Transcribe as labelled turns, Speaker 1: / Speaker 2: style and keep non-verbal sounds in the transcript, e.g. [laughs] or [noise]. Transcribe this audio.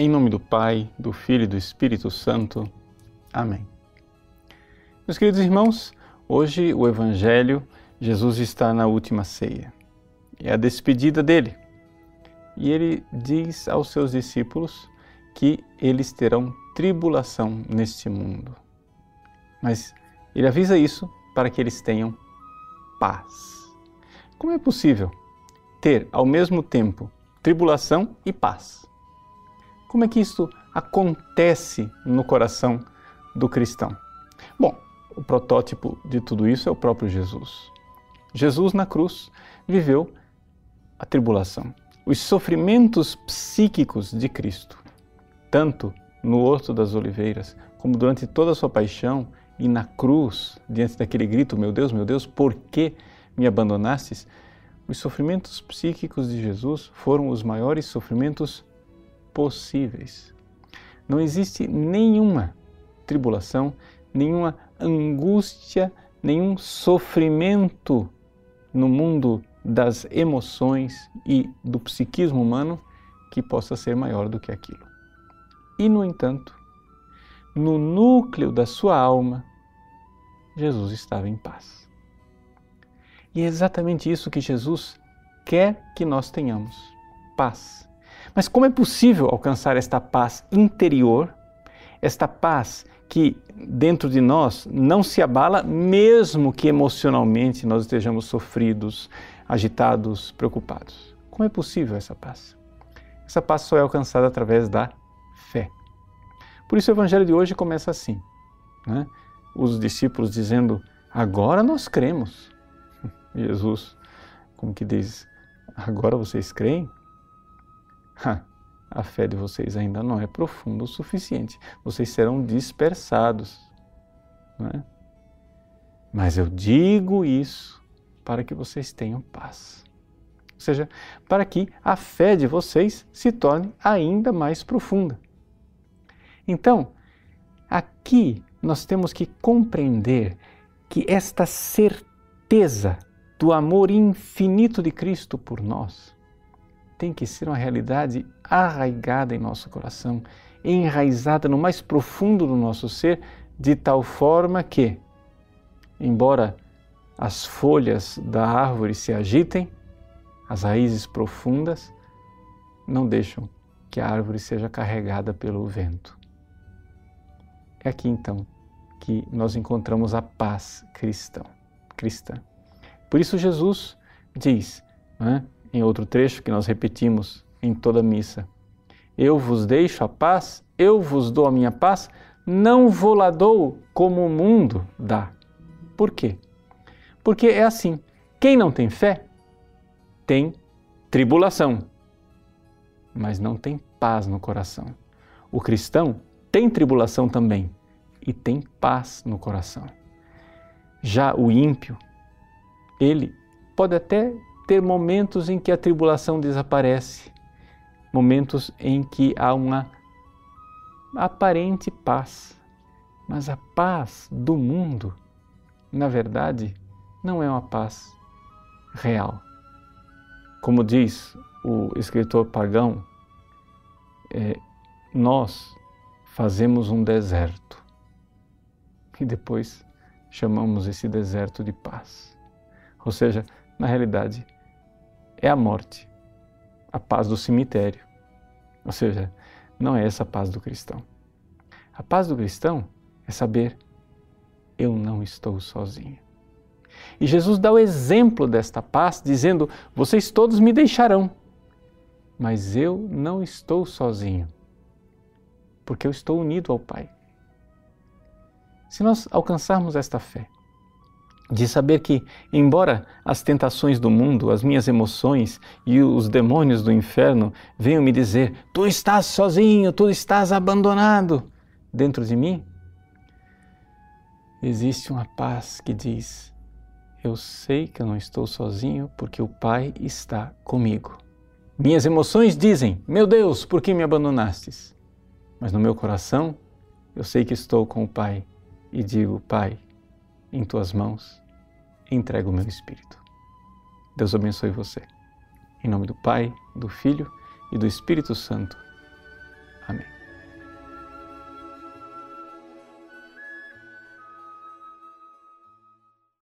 Speaker 1: Em nome do Pai, do Filho e do Espírito Santo. Amém. Meus queridos irmãos, hoje o Evangelho, Jesus está na última ceia. É a despedida dele. E ele diz aos seus discípulos que eles terão tribulação neste mundo. Mas ele avisa isso para que eles tenham paz. Como é possível ter ao mesmo tempo tribulação e paz? Como é que isso acontece no coração do cristão? Bom, o protótipo de tudo isso é o próprio Jesus. Jesus na cruz viveu a tribulação, os sofrimentos psíquicos de Cristo, tanto no Horto das Oliveiras, como durante toda a sua paixão e na cruz, diante daquele grito: Meu Deus, meu Deus, por que me abandonastes? Os sofrimentos psíquicos de Jesus foram os maiores sofrimentos possíveis. Não existe nenhuma tribulação, nenhuma angústia, nenhum sofrimento no mundo das emoções e do psiquismo humano que possa ser maior do que aquilo. E, no entanto, no núcleo da sua alma, Jesus estava em paz. E é exatamente isso que Jesus quer que nós tenhamos: paz. Mas como é possível alcançar esta paz interior, esta paz que dentro de nós não se abala, mesmo que emocionalmente nós estejamos sofridos, agitados, preocupados? Como é possível essa paz? Essa paz só é alcançada através da fé. Por isso o evangelho de hoje começa assim: né? os discípulos dizendo, agora nós cremos. [laughs] Jesus, como que diz, agora vocês creem? A fé de vocês ainda não é profunda o suficiente. Vocês serão dispersados. É? Mas eu digo isso para que vocês tenham paz. Ou seja, para que a fé de vocês se torne ainda mais profunda. Então, aqui nós temos que compreender que esta certeza do amor infinito de Cristo por nós tem que ser uma realidade arraigada em nosso coração, enraizada no mais profundo do nosso ser, de tal forma que, embora as folhas da árvore se agitem, as raízes profundas não deixam que a árvore seja carregada pelo vento. É aqui então que nós encontramos a paz cristã. Por isso Jesus diz, né, em outro trecho que nós repetimos em toda missa. Eu vos deixo a paz, eu vos dou a minha paz, não vou lá dou como o mundo dá. Por quê? Porque é assim: quem não tem fé tem tribulação, mas não tem paz no coração. O cristão tem tribulação também e tem paz no coração. Já o ímpio, ele pode até ter momentos em que a tribulação desaparece, momentos em que há uma aparente paz. Mas a paz do mundo, na verdade, não é uma paz real. Como diz o escritor pagão, é, nós fazemos um deserto e depois chamamos esse deserto de paz. Ou seja, na realidade, é a morte, a paz do cemitério. Ou seja, não é essa a paz do cristão. A paz do cristão é saber eu não estou sozinho. E Jesus dá o exemplo desta paz, dizendo: Vocês todos me deixarão, mas eu não estou sozinho, porque eu estou unido ao Pai. Se nós alcançarmos esta fé, de saber que, embora as tentações do mundo, as minhas emoções e os demônios do inferno venham me dizer: tu estás sozinho, tu estás abandonado, dentro de mim, existe uma paz que diz: eu sei que eu não estou sozinho porque o Pai está comigo. Minhas emoções dizem: meu Deus, por que me abandonastes? Mas no meu coração, eu sei que estou com o Pai e digo: Pai, em tuas mãos entrego o meu espírito. Deus abençoe você. Em nome do Pai, do Filho e do Espírito Santo.